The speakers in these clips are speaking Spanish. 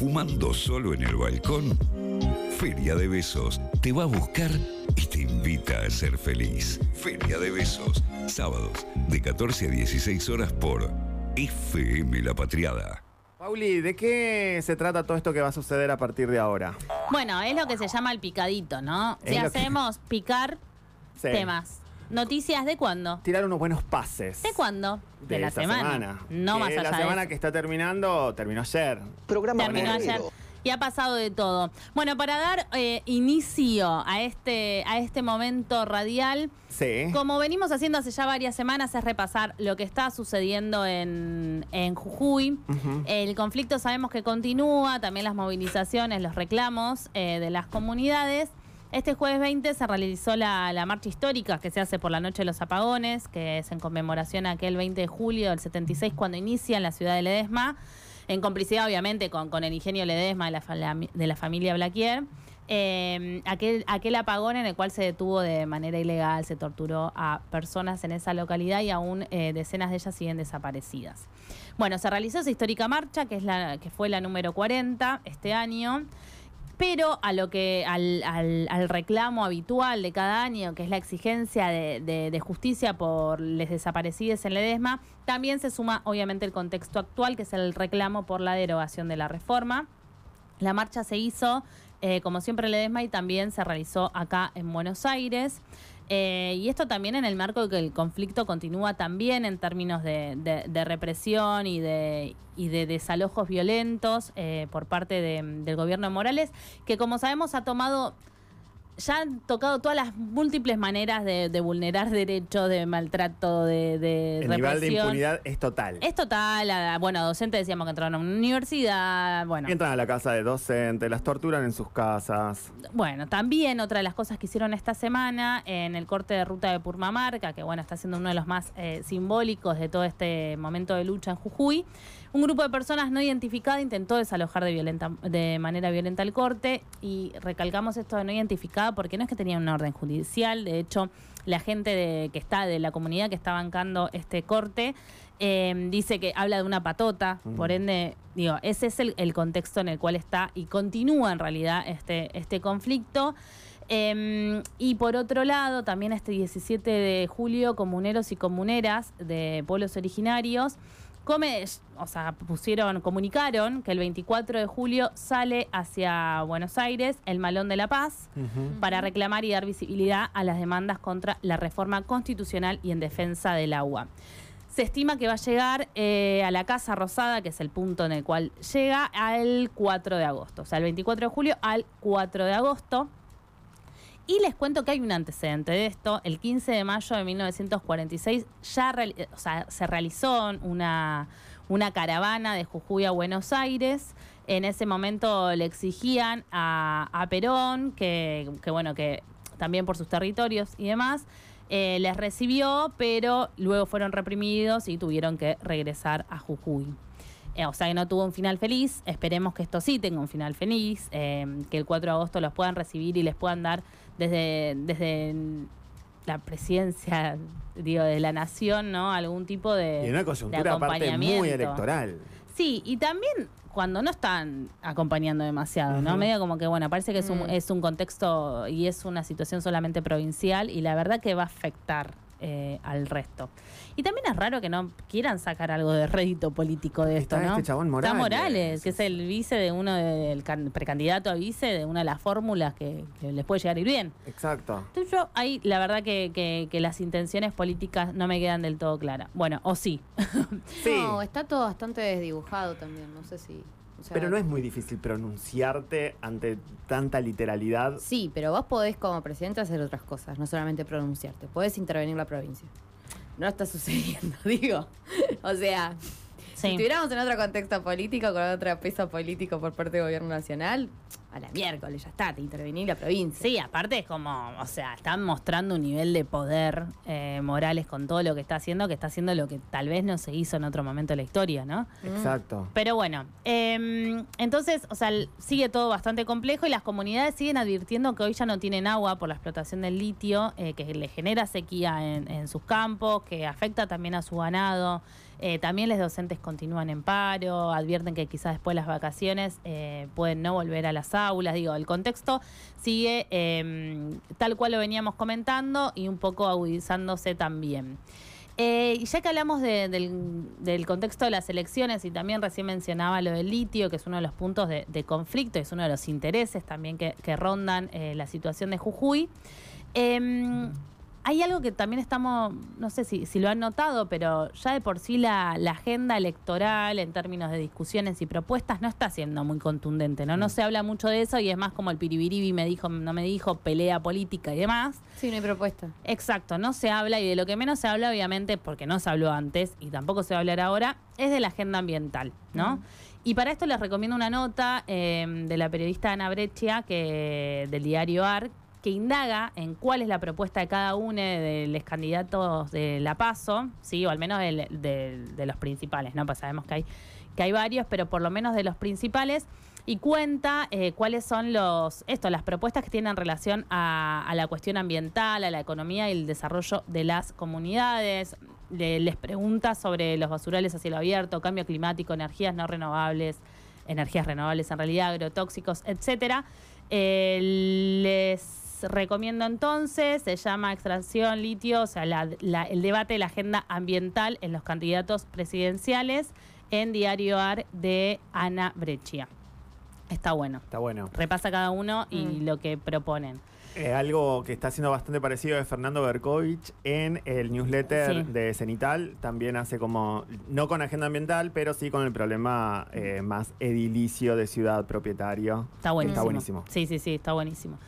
fumando solo en el balcón? Feria de Besos te va a buscar y te invita a ser feliz. Feria de Besos, sábados de 14 a 16 horas por FM La Patriada. Pauli, ¿de qué se trata todo esto que va a suceder a partir de ahora? Bueno, es lo que se llama el picadito, ¿no? Es Si que- hacemos picar Sí. temas. Noticias de cuándo? Tirar unos buenos pases. ¿De cuándo? De, la esta semana. No Que más allá La de semana eso. que está terminando, terminó ayer. Programa Terminó ayer. Y ha pasado de todo. Bueno, para dar eh, inicio a este, a este momento radial, Sí. como venimos haciendo hace ya varias semanas, es repasar lo que está sucediendo en, en Jujuy. El conflicto sabemos que continúa, también las movilizaciones, los reclamos eh, de las comunidades. Este jueves 20 se realizó la, la marcha histórica que se hace por la Noche de los Apagones, que es en conmemoración aquel 20 de julio del 76 cuando inicia en la ciudad de Ledesma, en complicidad obviamente con, con el ingenio Ledesma de la, familia Blaquier. Eh, aquel, aquel apagón en el cual se detuvo de manera ilegal, se torturó a personas en esa localidad y aún eh, decenas de ellas siguen desaparecidas. Bueno, se realizó esa histórica marcha, que, es la, que fue la número 40 este año. Pero a lo que al, al- al reclamo habitual de cada año, que es la exigencia de, de- justicia por les desaparecidos en Ledesma, también se suma obviamente el contexto actual, que es el reclamo por la derogación de la reforma. La marcha se hizo, eh, como siempre, en Ledesma y también se realizó acá en Buenos Aires. Eh, y esto también en el marco de que el conflicto continúa también en términos de, de- represión y de, y de desalojos violentos eh, por parte de- del gobierno de Morales, que como sabemos ha tomado ya han tocado todas las múltiples maneras de, de vulnerar derechos, de maltrato, de, de El nivel de represión. impunidad es total. Es total, a- bueno, docentes decíamos que entraron a una universidad, bueno. Entran a la casa de docentes, las torturan en sus casas. Bueno, también otra de las cosas que hicieron esta semana en el corte de ruta de Purmamarca, que bueno, está siendo uno de los más eh, simbólicos de todo este momento de lucha en Jujuy, un grupo de personas no identificadas intentó desalojar de, violenta, de manera violenta el corte y recalcamos esto de no identificada porque no es que tenían una orden judicial, de hecho la gente de- que está de la comunidad que está bancando este corte eh, dice que habla de una patota, por ende, digo, ese es el, el contexto en el cual está y continúa en realidad este, este conflicto. Eh, y por otro lado, también este 17 de julio, comuneros y comuneras de pueblos originarios come, o sea, pusieron, comunicaron que el 24 de julio sale hacia Buenos Aires el Malón de la Paz para reclamar y dar visibilidad a las demandas contra la reforma constitucional y en defensa del agua. Se estima que va a llegar eh, a la Casa Rosada, que es el punto en el cual llega, al 4 de agosto. O sea, el 24 de julio al 4 de agosto. Y les cuento que hay un antecedente de esto. El 15 de mayo de 1946 ya se realizó una, una caravana de Jujuy a Buenos Aires. En ese momento le exigían a, a Perón que, que, bueno, que también por sus territorios y demás, eh, les recibió, pero luego fueron reprimidos y tuvieron que regresar a Jujuy. Eh, o sea que no tuvo un final feliz. Esperemos que esto sí tenga un final feliz, eh, que el 4 de agosto los puedan recibir y les puedan dar desde, desde la presidencia digo, de la nación, ¿no? Algún tipo de, Y en una coyuntura aparte muy acompañamiento. electoral. Sí, y también cuando no están acompañando demasiado, ¿no? Ujú. Medio como que, bueno, parece que es un, Mm. es un contexto y es una situación solamente provincial y la verdad que va a afectar eh, al resto. Y también es raro que no quieran sacar algo de rédito político de esto, Está ¿no? este chabón Está Morales. Morales, que es el vice de uno del can- precandidato a vice de una de las fórmulas que, que les puede llegar a ir bien. Exacto. Entonces yo ahí la verdad que, que- que las intenciones políticas no me quedan del todo claras. Bueno, o sí. Sí. No, está todo bastante desdibujado también, no sé si... o sea, Pero no es muy difícil pronunciarte ante tanta literalidad. Sí, pero vos podés como presidente hacer otras cosas, no solamente pronunciarte. Podés intervenir la provincia. No está sucediendo, digo. O sea, si estuviéramos en otro contexto político, con otro peso político por parte del gobierno nacional, a la miércoles, ya está, te intervenir la provincia. Sí, aparte es como, o sea, están mostrando un nivel de poder eh, Morales con todo lo que está haciendo, que está haciendo lo que tal vez no se hizo en otro momento de la historia, ¿no? Exacto. Pero bueno, em, entonces, o sea, sigue todo bastante complejo y las comunidades siguen advirtiendo que hoy ya no tienen agua por la explotación del litio, eh, que le genera sequía en, en sus campos, que afecta también a su ganado. Eh, también los docentes continúan en paro, advierten que quizás después de las vacaciones eh, pueden no volver a las aulas. Digo, el contexto sigue em, tal cual lo veníamos comentando y un poco agudizándose también. Eh, ya que hablamos de- del, del contexto de las elecciones y también recién mencionaba lo del litio, que es uno de los puntos de, de conflicto, es uno de los intereses también que, que rondan eh, la situación de Jujuy. em, hay algo que también estamos, no sé si, si lo han notado, pero ya de por sí la, la agenda electoral en términos de discusiones y propuestas no está siendo muy contundente, ¿no? No se habla mucho de eso y es más como el piribiribi me dijo, no me dijo, pelea política y demás. Sí, no hay propuesta. Exacto, no se habla y de lo que menos se habla, obviamente, porque no se habló antes y tampoco se va a hablar ahora, es de la agenda ambiental, ¿no? Y para esto les recomiendo una nota eh, de la periodista Ana Breccia, que, del diario AR, que indaga en cuál es la propuesta de cada uno de los candidatos de La Paso, ¿sí? o al menos de, los principales, ¿no? Pues sabemos que hay, que hay varios, pero por lo menos de los principales, y cuenta eh, cuáles son los esto, las propuestas que tienen relación a, la cuestión ambiental, a la economía y el desarrollo de las comunidades. Le- les pregunta sobre los basurales a cielo abierto, cambio climático, energías no renovables, energías renovables en realidad, agrotóxicos, etcétera. Eh, les recomiendo entonces, se llama extracción litio, o sea, la- la- el debate de la agenda ambiental en los candidatos presidenciales en Diario AR de Ana Breccia. Está bueno. Está bueno. Repasa cada uno y Mm. lo que proponen. Eh, algo que está haciendo bastante parecido es Fernando Berkovich en el newsletter Sí. de Cenital. También hace como, no con agenda ambiental, pero sí con el problema eh, más edilicio de ciudad propietario. Está buenísimo. Está buenísimo. Sí, sí, sí, está buenísimo.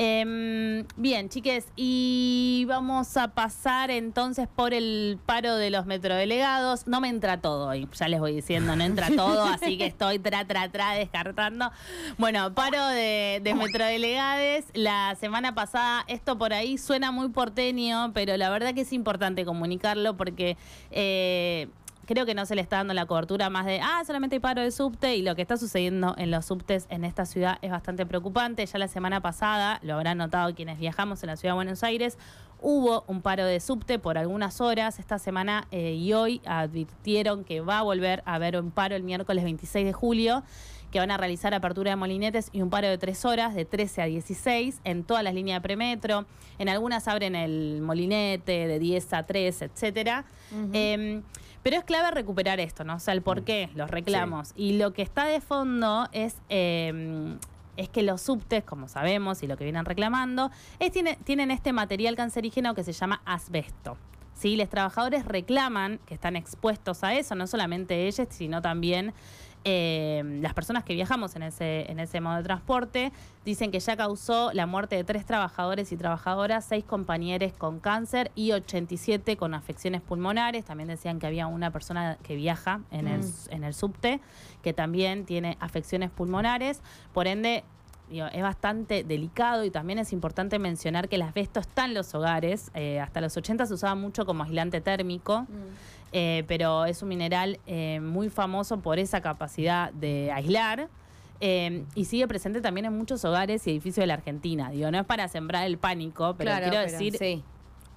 Em, bien, chiques, y vamos a pasar entonces por el paro de los metrodelegados. No me entra todo hoy, ya les voy diciendo, no entra todo, así que estoy tra, tra, tra descartando. Bueno, paro de, de metrodelegados. La semana pasada, esto por ahí suena muy porteño, pero la verdad que es importante comunicarlo porque... eh, creo que no se le está dando la cobertura más de, ah, solamente hay paro de subte y lo que está sucediendo en los subtes en esta ciudad es bastante preocupante. Ya la semana pasada, lo habrán notado quienes viajamos en la ciudad de Buenos Aires, hubo un paro de subte por algunas horas. Esta semana eh, y hoy advirtieron que va a volver a haber un paro el miércoles 26 de julio que van a realizar apertura de molinetes y un paro de tres horas, de 13 a 16, en todas las líneas de premetro. En algunas abren el molinete de 10 a 3, etcétera. Em, pero es clave recuperar esto, ¿no? O sea, el por qué, los reclamos. Y lo que está de fondo es, em, es que los subtes, como sabemos, y lo que vienen reclamando, es, tiene- tienen este material cancerígeno que se llama asbesto. ¿Sí? Los trabajadores reclaman que están expuestos a eso, no solamente ellos, sino también eh, las personas que viajamos en ese, en ese modo de transporte. Dicen que ya causó la muerte de tres trabajadores y trabajadoras, seis compañeros con cáncer y 87 con afecciones pulmonares. También decían que había una persona que viaja en, el, en el subte que también tiene afecciones pulmonares. Por ende, digo, es bastante delicado y también es importante mencionar que el asbesto está en los hogares. Eh, hasta los 80 se usaba mucho como aislante térmico, eh, pero es un mineral eh, muy famoso por esa capacidad de aislar. eh, y sigue presente también en muchos hogares y edificios de la Argentina. Digo, no es para sembrar el pánico, pero Claro, quiero pero decir, Sí.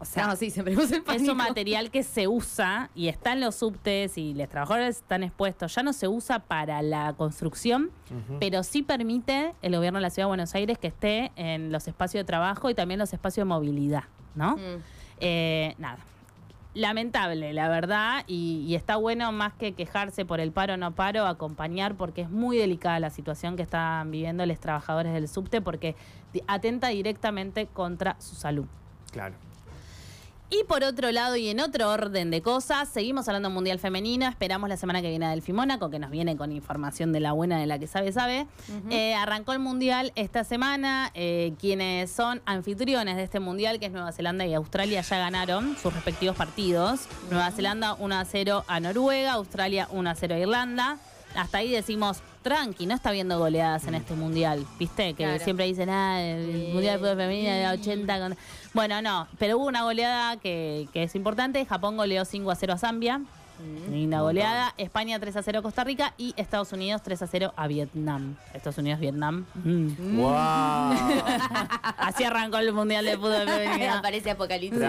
O sea, no, sí, siempre usa el es un material que se usa y está en los subtes y los trabajadores están expuestos. Ya no se usa para la construcción, pero sí permite el gobierno de la Ciudad de Buenos Aires que esté en los espacios de trabajo y también los espacios de movilidad, ¿no? Mm. Eh, nada. Lamentable, la verdad, y, y está bueno más que quejarse por el paro o no paro, acompañar porque es muy delicada la situación que están viviendo los trabajadores del subte porque atenta directamente contra su salud. Claro. Y por otro lado, y en otro orden de cosas, seguimos hablando Mundial Femenino. Esperamos la semana que viene a Delphi Mónaco, que nos viene con información de la buena de la que sabe, sabe. Eh, arrancó el Mundial esta semana. Eh, quienes son anfitriones de este Mundial, que es Nueva Zelanda y Australia, ya ganaron sus respectivos partidos. Nueva Zelanda 1 a 0 a Noruega, Australia 1 a 0 a Irlanda. Hasta ahí decimos tranqui, no está viendo goleadas en este mundial, ¿viste? Que Claro. siempre dicen, ah, el Sí. mundial de fútbol femenino de 80. con-". Bueno, no, pero hubo una goleada que, que es importante. Japón goleó 5 a 0 a Zambia. Linda goleada. España 3 a 0 a Costa Rica y Estados Unidos 3 a 0 a Vietnam. Estados Unidos, Vietnam. Mm. ¡Wow! Así arrancó el Mundial de Fútbol Femenino. Aparece Apocalipsis.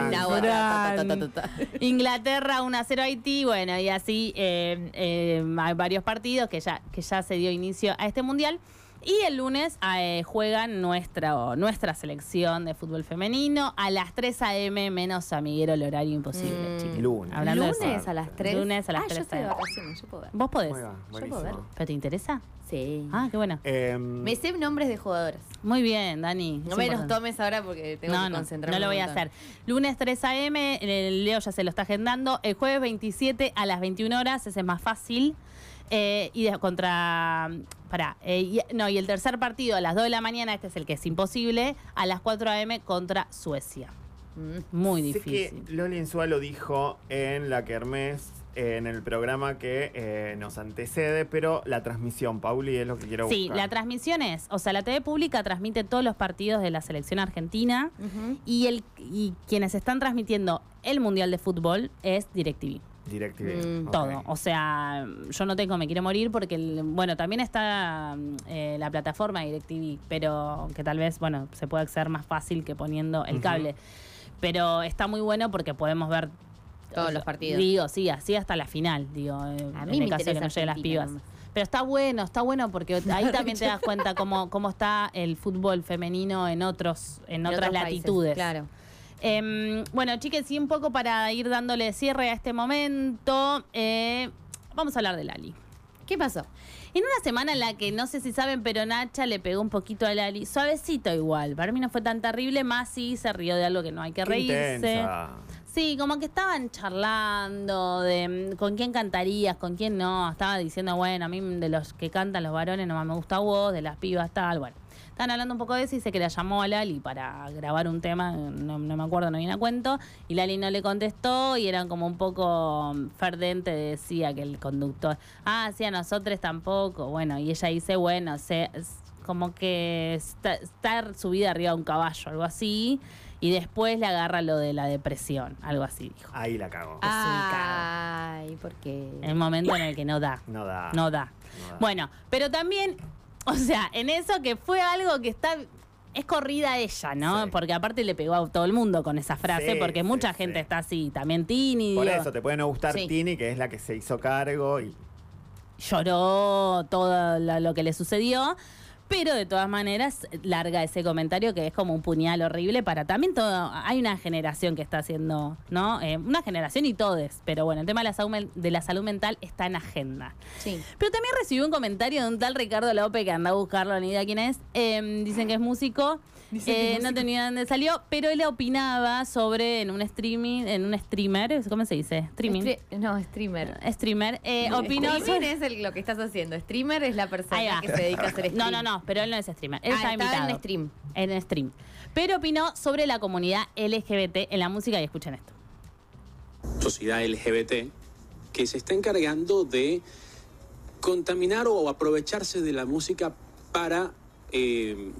Inglaterra 1 a 0 a Haití, bueno, y así eh, eh, hay varios partidos que ya, que ya se dio inicio a este mundial. Y el lunes eh, juegan nuestra, nuestra selección de fútbol femenino a las 3 a.m. menos amiguero el horario imposible, Mm. chiquis. Lunes. Hablando de Lunes eso. a las 3. Lunes a las ah, 3 yo estoy de a.m. vacaciones, yo puedo ver. ¿Vos podés? Va, puedo ver. ¿Pero te interesa? Sí. Ah, qué bueno. Em, Me sé nombres de jugadoras. Muy bien, Dani. No me los tomes ahora porque tengo no, que no, concentrarme. no lo un voy a hacer. Lunes 3 a.m., el Leo ya se lo está agendando. El jueves 27 a las 21 horas, ese es más fácil. Eh, y de- contra. Pará. eh, y- no, y el tercer partido a las 2 de la mañana, este es el que es imposible, a las 4 a.m. contra Suecia. Mm. Muy sé difícil. que Loli Insúa lo dijo en la Kermés, en el programa que eh, nos antecede, pero la transmisión, Pauli, es lo que quiero Sí, buscar. la transmisión es, o sea, la TV pública transmite todos los partidos de la selección argentina y, el, y quienes están transmitiendo el Mundial de Fútbol es DirecTV. DirecTV. Mm. Todo. O sea, yo no tengo Me Quiero Morir porque, el- bueno, también está eh, la plataforma DirecTV, pero que tal vez, bueno, se puede acceder más fácil que poniendo el cable. Pero está muy bueno porque podemos ver Todos o sea, los partidos. Digo, sí, así hasta la final, digo, A en mí el me caso de que no lleguen las pibas. nomás. Pero está bueno, está bueno porque ahí también te das cuenta cómo, cómo está el fútbol femenino en otros, en En otras otros países, latitudes. Claro. Em, bueno, chiques, y un poco para ir dándole cierre a este momento, eh, vamos a hablar de Lali. ¿Qué pasó? En una semana en la que no sé si saben, pero Nacha le pegó un poquito a Lali, suavecito igual. Para mí no fue tan terrible, más sí se rió de algo que no hay que Qué reírse. intensa. Sí, como que estaban charlando de mm, con quién cantarías, con quién no. Estaba diciendo, bueno, a mí de los que cantan los varones nomás me gusta vos, de las pibas tal, bueno. Estaban hablando un poco de eso y dice que la llamó a Lali para grabar un tema, no, me acuerdo, no viene a cuento, y Lali no le contestó y eran como un poco mm, ferdente, decía que el conductor, ah, sí, a nosotros tampoco, bueno, y ella dice, bueno, se, como que estar subida arriba de un caballo, algo así, y después le agarra lo de la depresión, algo así dijo. Ahí la cago. Ay, ¿por qué? El momento en el que no da. No da. No da. No da. Bueno, pero también, o sea, en eso que fue algo que está. Es corrida ella, ¿no? Sí. Porque aparte le pegó a todo el mundo con esa frase, Sí, porque sí, mucha sí. gente está así, también Tini, Por digo, eso te puede no gustar Sí. Tini, que es la que se hizo cargo y lloró todo lo, lo que le sucedió. Pero de todas maneras, larga ese comentario que es como un puñal horrible para también todo. Hay una generación que está haciendo, ¿no? Eh, una generación y todes. Pero bueno, el tema de la, salud, de la salud mental está en agenda. Sí. Pero también recibí un comentario de un tal Ricardo López que anda a buscarlo, ni idea quién es. Eh, dicen que es músico. Eh, no tenía dónde salió, pero él opinaba sobre en un streaming, en un streamer, ¿cómo se dice? Streaming. Stre- no, streamer. Streamer. Eh, opinó Streamer sobre- es el- lo que estás haciendo. Streamer es la persona que se dedica a hacer stream. No, no, no, pero él no es streamer. Él Ah, está estaba invitado. en stream. En stream. Pero opinó sobre la comunidad LGBT en la música y escuchen esto. sociedad LGBT que se está encargando de contaminar o aprovecharse de la música para eh,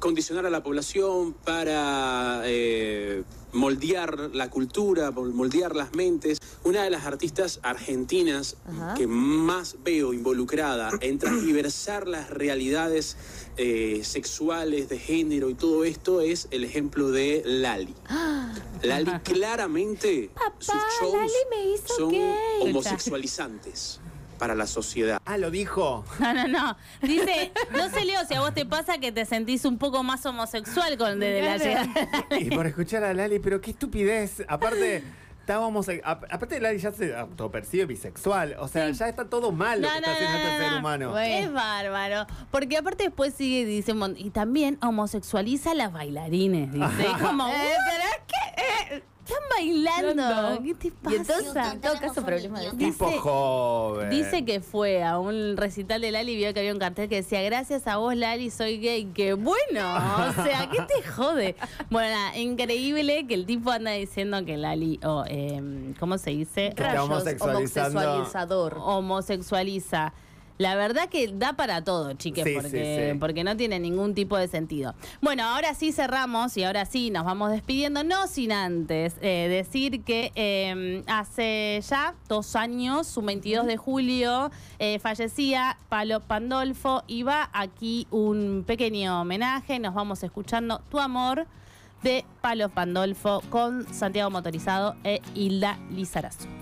condicionar a la población, para eh, moldear la cultura, moldear las mentes. Una de las artistas argentinas Ajá. que más veo involucrada en transversar las realidades eh, sexuales, de género y todo esto es el ejemplo de Lali. Lali claramente sus shows Lali me hizo son gay. homosexualizantes para la sociedad. Ah, lo dijo. No, no, no. Dice, no sé, Leo, si a vos te pasa que te sentís un poco más homosexual con desde la llegada. Y por escuchar a Lali, pero qué estupidez. Aparte, estábamos. a- Aparte, Lali ya se autopercibe bisexual. O sea, ya está todo mal lo No, que no, está haciendo no, este no, ser no. humano. Es bárbaro. Porque aparte después sigue, dice, y también homosexualiza a las bailarines. Dice, como, Eh, pero es que eh, están bailando. ¿Qué te Y pasa? entonces, en todo caso, problema de Tipo joven. Dice que fue a un recital de Lali y vio que había un cartel que decía, gracias a vos, Lali, soy gay. ¡Qué bueno! O sea, ¿qué te jode? Bueno, nada, increíble que el tipo anda diciendo que Lali, o em, ¿cómo se dice? Que Rayos, homosexualizando. homosexualizador. homosexualiza La verdad que da para todo, chiques, Sí, porque, sí, sí. porque no tiene ningún tipo de sentido. Bueno, ahora sí cerramos y ahora sí nos vamos despidiendo, no sin antes eh, decir que eh, hace ya dos años, un 22 de julio, eh, fallecía Palo Pandolfo y va aquí un pequeño homenaje. Nos vamos escuchando Tu Amor de Palo Pandolfo con Santiago Motorizado e Hilda Lizarazo.